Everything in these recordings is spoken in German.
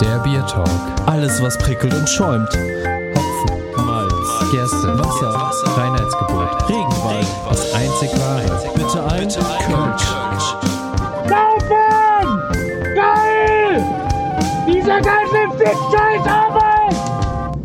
Der Bier Talk. Alles, was prickelt und schäumt. Hopfen, Malz, Gerste, Wasser, Reinheitsgebot, Regenwald. das einzig wahre. Bitte ein Kölsch. Saufen! Geil! Dieser ganze Fick-Scheiß Arbeit!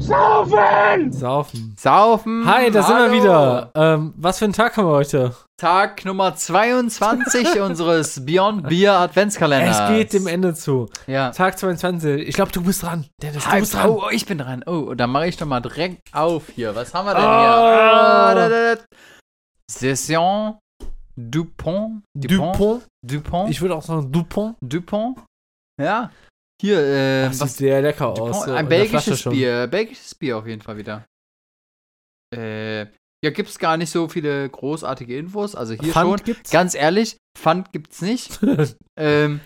Saufen! Saufen. Saufen. Hi, da sind hallo. wir wieder. Ähm, was für ein Tag haben wir heute? Tag Nummer 22 unseres Beyond Beer Adventskalenders. Es geht dem Ende zu. Ja. Tag 22. Ich glaube, du bist dran. Dennis, du Hi, bist dran. oh, ich bin dran. Oh, dann mache ich doch mal direkt auf hier. Was haben wir denn Oh. hier? Ah, da, da, da. Session Dupont. Dupont. Dupont. Ich würde auch sagen Dupont. Dupont. Ja. Hier, äh, Das was sieht sehr lecker aus. ein belgisches. Bier. Belgisches Bier auf jeden Fall wieder. Äh, ja, gibt's gar nicht so viele großartige Infos. Also hier Pfand schon. gibt's? Ganz ehrlich, Pfand gibt's nicht. ähm,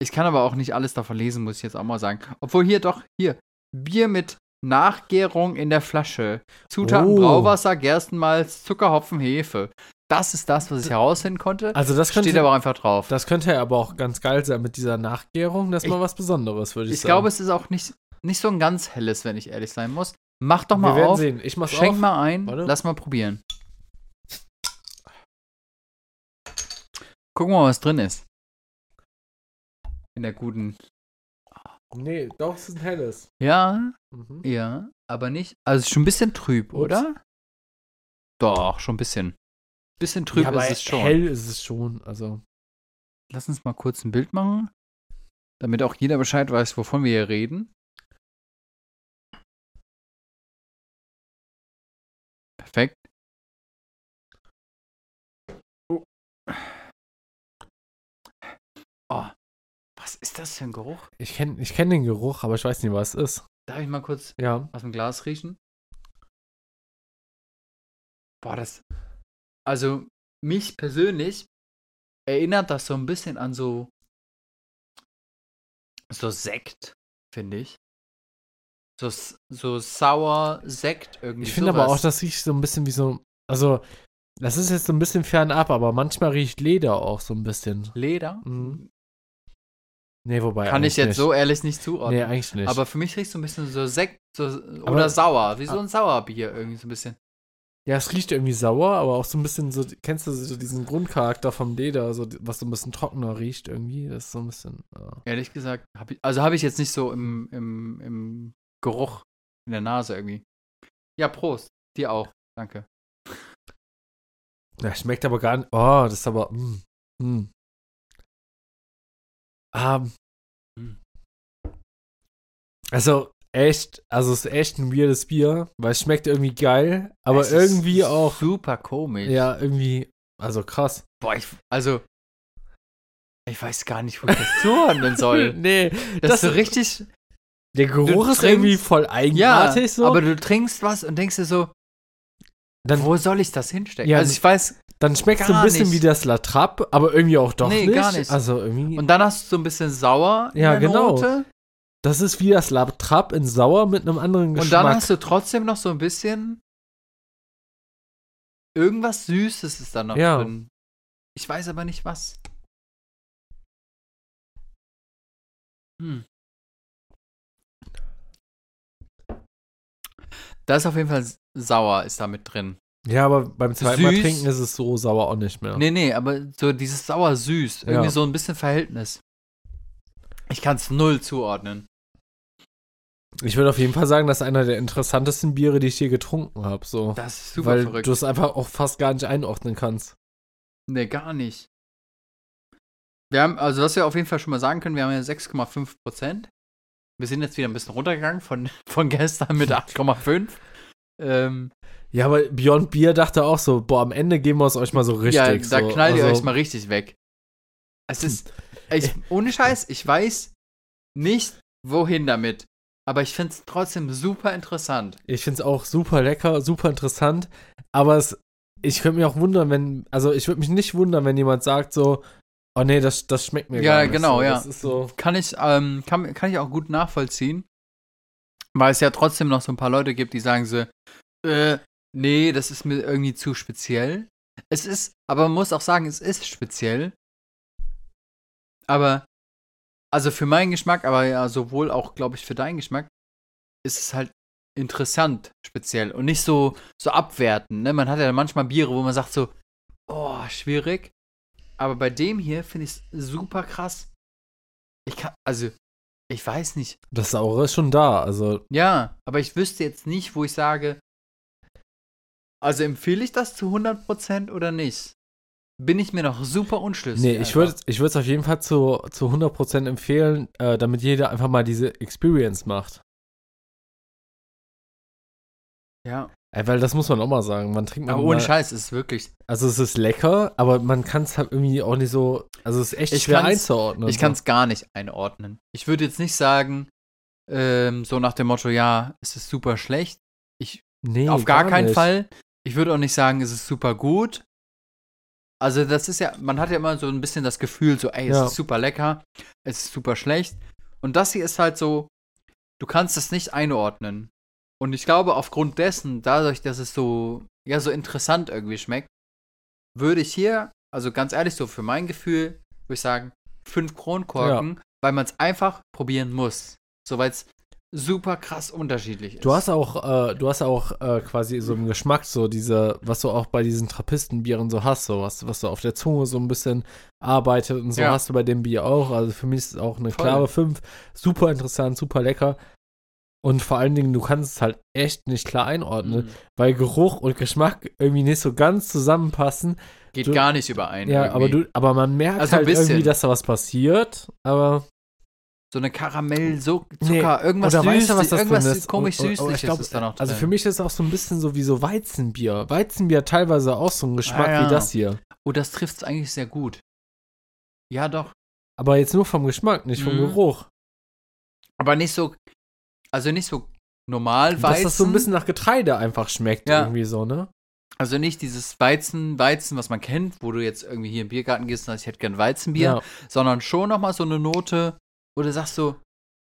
ich kann aber auch nicht alles davon lesen, muss ich jetzt auch mal sagen. Obwohl hier doch, hier, Bier mit Nachgärung in der Flasche. Zutaten Oh. Brauwasser, Gerstenmalz, Zucker, Hopfen, Hefe. Das ist das, was ich herausfinden konnte. Also das könnte, Steht aber auch einfach drauf. das könnte aber auch ganz geil sein mit dieser Nachgärung. Das ist Ich- mal was Besonderes, würde ich, ich sagen. glaube, es ist auch nicht, nicht so ein ganz helles, wenn ich ehrlich sein muss. Mach doch mal wir auf. sehen. Ich mach's Schenk auf. mal ein, Warte. lass mal probieren. Gucken wir mal, was drin ist. In der guten. Nee, doch, es ist ein helles. Ja, Mhm. ja, aber nicht. Also schon ein bisschen trüb, Ups. oder? Doch, schon ein bisschen. Bisschen trüb ja, aber ist es schon. hell ist es schon. Also, Lass uns mal kurz ein Bild machen, damit auch jeder Bescheid weiß, wovon wir hier reden. Perfekt. Oh, was ist das für ein Geruch? ich kenne ich kenn den Geruch, aber ich weiß nicht, was es ist. Darf ich mal kurz Ja. aus dem Glas riechen? Boah, das. Also, mich persönlich erinnert das so ein bisschen an so. So Sekt, finde ich. So, so sauer Sekt irgendwie. Ich finde aber auch, das riecht so ein bisschen wie so. Also, das ist jetzt so ein bisschen fernab, aber manchmal riecht Leder auch so ein bisschen. Leder. Mhm. Nee, wobei. Kann ich jetzt nicht. so ehrlich nicht zuordnen. Nee, eigentlich nicht. aber für mich riecht so ein bisschen so Sekt so, oder Aber- sauer. Wie so ein Sauerbier irgendwie so ein bisschen. Ja, es riecht irgendwie sauer, aber auch so ein bisschen so. Kennst du so diesen Grundcharakter vom Leder, so, was so ein bisschen trockener riecht irgendwie? Das ist so ein bisschen. Ja. Ehrlich gesagt, hab ich, also habe ich jetzt nicht so im, im, im Geruch in der Nase irgendwie. Ja, Prost. Dir auch. Danke. Ja, schmeckt aber gar nicht. Oh, das ist aber. Mm, mm. Ähm, Mm. also, echt, also es ist echt ein weirdes Bier, weil es schmeckt irgendwie geil, aber Es irgendwie auch. Super komisch. Ja, irgendwie. Also krass. Boah, ich, also. Ich weiß gar nicht, wo ich das zuordnen soll. nee, Das, das ist so richtig. der Geruch ist irgendwie voll Ja, eigenartig so. aber du trinkst was und denkst dir so, dann, wo soll ich das hinstecken? Ja, also ich weiß, dann schmeckt es so ein bisschen nicht. wie das La Trappe, aber irgendwie auch doch Nee, nicht. gar nicht. Also irgendwie. und dann hast du so ein bisschen sauer in Ja, genau. Note. Das ist wie das La Trappe in sauer mit einem anderen Geschmack. Und dann hast du trotzdem noch so ein bisschen irgendwas Süßes ist da noch Ja. drin. Ich weiß aber nicht was. Hm. Da ist auf jeden Fall sauer ist da mit drin. Ja, aber beim zweiten Mal Süß. trinken ist es so sauer auch nicht mehr. Nee, nee, aber so dieses sauer-süß. Irgendwie Ja. so ein bisschen Verhältnis. Ich kann es null zuordnen. Ich würde auf jeden Fall sagen, das ist einer der interessantesten Biere, die ich je getrunken habe. So. Das ist super Weil verrückt. du es einfach auch fast gar nicht einordnen kannst. Nee, gar nicht. Wir haben, also was wir auf jeden Fall schon mal sagen können, wir haben ja 6,5 Prozent. Wir sind jetzt wieder ein bisschen runtergegangen von, von gestern mit 8,5. Ähm, Ja, aber Beyond Beer dachte auch so, boah, am Ende geben wir es euch mal so richtig. ja, da so. knallt ihr Also, euch mal richtig weg. Es ist, ich, ohne Scheiß, ich weiß nicht, wohin damit. Aber ich finde es trotzdem super interessant. Ich finde es auch super lecker, super interessant. Aber es, ich könnte mich auch wundern, wenn, also ich würde mich nicht wundern, wenn jemand sagt so, oh nee, das, das schmeckt mir Ja, gar nicht. genau, so. ja. Ist so. Kann ich, ähm, kann, kann ich auch gut nachvollziehen. Weil es ja trotzdem noch so ein paar Leute gibt, die sagen so, äh, nee, das ist mir irgendwie zu speziell. Es ist, aber man muss auch sagen, es ist speziell. Aber also für meinen Geschmack, aber ja sowohl auch, glaube ich, für deinen Geschmack, ist es halt interessant speziell und nicht so, so abwerten. Ne? Man hat ja manchmal Biere, wo man sagt so, oh, schwierig. Aber bei dem hier finde ich es super krass. Ich kann, also, ich weiß nicht. Das Saure ist schon da. Also, Ja, aber ich wüsste jetzt nicht, wo ich sage, also empfehle ich das zu 100% oder nicht? Bin ich mir noch super unschlüssig. nee, ich würde ich es auf jeden Fall zu, zu 100% empfehlen, äh, damit jeder einfach mal diese Experience macht. Ja, Ey, weil das muss man auch mal sagen. Man trinkt aber mal, ohne Scheiß, es ist wirklich. Also es ist lecker, aber man kann es halt irgendwie auch nicht so. Also es ist echt Ich schwer kann's- einzuordnen. Ich kann es gar nicht einordnen. Ich würde jetzt nicht sagen, ähm, so nach dem Motto, ja, es ist super schlecht. nee, Auf gar, keinen nicht. Fall. Ich würde auch nicht sagen, es ist super gut. Also, das ist ja, man hat ja immer so ein bisschen das Gefühl, so, ey, es Ja. ist super lecker, es ist super schlecht. Und das hier ist halt so, du kannst es nicht einordnen. Und ich glaube, aufgrund dessen, dadurch, dass es so, ja, so interessant irgendwie schmeckt, würde ich hier, also ganz ehrlich, so für mein Gefühl, würde ich sagen, fünf Kronkorken, weil man es einfach probieren muss. So, weil es super krass unterschiedlich ist. Du hast auch, äh, du hast auch äh, quasi so im Geschmack so diese, was du auch bei diesen Trappistenbieren so hast, so was, was du auf der Zunge so ein bisschen arbeitet und so Ja. hast du bei dem Bier auch. Also für mich ist es auch eine Voll. klare 5. Super interessant, super lecker. Und vor allen Dingen, du kannst es halt echt nicht klar einordnen, Mhm. weil Geruch und Geschmack irgendwie nicht so ganz zusammenpassen. Geht Du- gar nicht überein. Ja, irgendwie. aber du, aber man merkt Also halt irgendwie, dass da was passiert. Aber So eine Karamell, so Nee, Zucker, irgendwas oder süß, weißt du, was das irgendwas ist? komisch Und- und- süßliches glaub, ist da noch drin. Also für mich ist es auch so ein bisschen so wie so Weizenbier. Weizenbier hat teilweise auch so einen Geschmack Ah, ja. wie das hier. Oh, das trifft es eigentlich sehr gut. Ja, doch. Aber jetzt nur vom Geschmack, nicht vom Mhm. Geruch. Aber nicht so, also nicht so normal Dass Weizen. das so ein bisschen nach Getreide einfach schmeckt, Ja. irgendwie so, ne? also nicht dieses Weizen, Weizen, was man kennt, wo du jetzt irgendwie hier im Biergarten gehst und sagst, ich hätte gern Weizenbier, Ja. sondern schon nochmal so eine Note, wo du sagst so,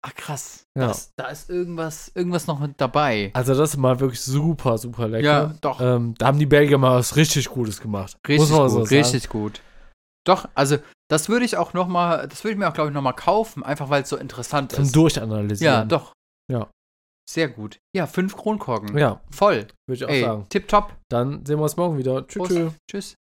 ach krass, Ja. das, da ist irgendwas, irgendwas noch mit dabei. Also das ist mal wirklich super, super lecker. Ja, doch. Ähm, da haben die Belgier mal was richtig Gutes gemacht. Richtig gut, so richtig gut. Doch, also das würde ich auch noch mal, das würde ich mir auch, glaube ich, noch mal kaufen, einfach weil es so interessant Zum ist. Durchanalysieren. Ja, doch. Ja. Sehr gut. Ja, fünf Kronkorken. Ja, Voll. würde ich auch Ey, sagen. tipptopp. Dann sehen wir uns morgen wieder. Tschüss. Tschüss.